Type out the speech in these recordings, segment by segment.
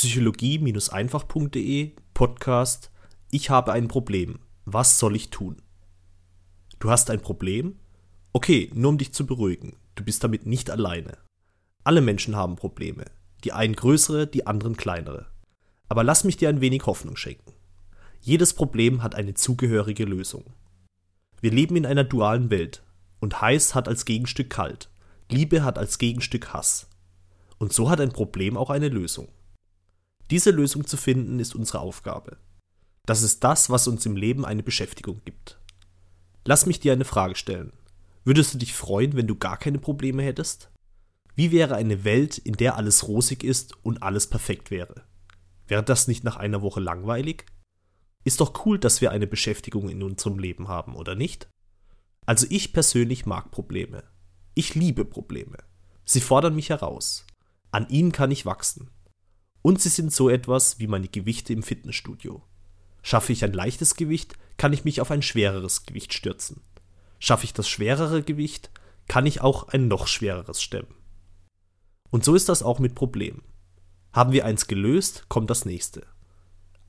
psychologie-einfach.de Podcast Ich habe ein Problem. Was soll ich tun? Du hast ein Problem? Okay, nur um dich zu beruhigen. Du bist damit nicht alleine. Alle Menschen haben Probleme. Die einen größere, die anderen kleinere. Aber lass mich dir ein wenig Hoffnung schenken. Jedes Problem hat eine zugehörige Lösung. Wir leben in einer dualen Welt und heiß hat als Gegenstück kalt, Liebe hat als Gegenstück Hass. Und so hat ein Problem auch eine Lösung. Diese Lösung zu finden ist unsere Aufgabe. Das ist das, was uns im Leben eine Beschäftigung gibt. Lass mich dir eine Frage stellen. Würdest du dich freuen, wenn du gar keine Probleme hättest? Wie wäre eine Welt, in der alles rosig ist und alles perfekt wäre? Wäre das nicht nach einer Woche langweilig? Ist doch cool, dass wir eine Beschäftigung in unserem Leben haben, oder nicht? Also ich persönlich mag Probleme. Ich liebe Probleme. Sie fordern mich heraus. An ihnen kann ich wachsen. Und sie sind so etwas wie meine Gewichte im Fitnessstudio. Schaffe ich ein leichtes Gewicht, kann ich mich auf ein schwereres Gewicht stürzen. Schaffe ich das schwerere Gewicht, kann ich auch ein noch schwereres stemmen. Und so ist das auch mit Problemen. Haben wir eins gelöst, kommt das nächste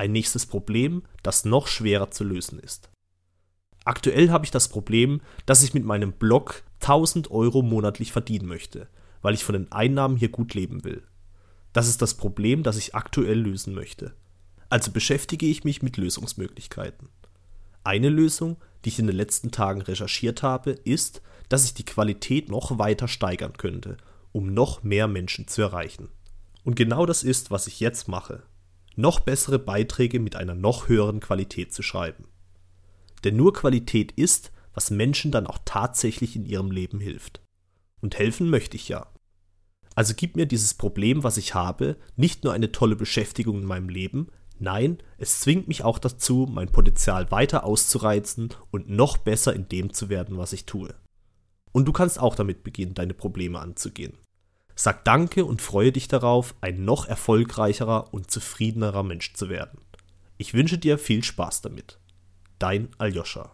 ein nächstes Problem, das noch schwerer zu lösen ist. Aktuell habe ich das Problem, dass ich mit meinem Blog 1000 Euro monatlich verdienen möchte, weil ich von den Einnahmen hier gut leben will. Das ist das Problem, das ich aktuell lösen möchte. Also beschäftige ich mich mit Lösungsmöglichkeiten. Eine Lösung, die ich in den letzten Tagen recherchiert habe, ist, dass ich die Qualität noch weiter steigern könnte, um noch mehr Menschen zu erreichen. Und genau das ist, was ich jetzt mache noch bessere Beiträge mit einer noch höheren Qualität zu schreiben. Denn nur Qualität ist, was Menschen dann auch tatsächlich in ihrem Leben hilft. Und helfen möchte ich ja. Also gibt mir dieses Problem, was ich habe, nicht nur eine tolle Beschäftigung in meinem Leben, nein, es zwingt mich auch dazu, mein Potenzial weiter auszureizen und noch besser in dem zu werden, was ich tue. Und du kannst auch damit beginnen, deine Probleme anzugehen. Sag Danke und freue dich darauf, ein noch erfolgreicherer und zufriedenerer Mensch zu werden. Ich wünsche dir viel Spaß damit. Dein Aljoscha.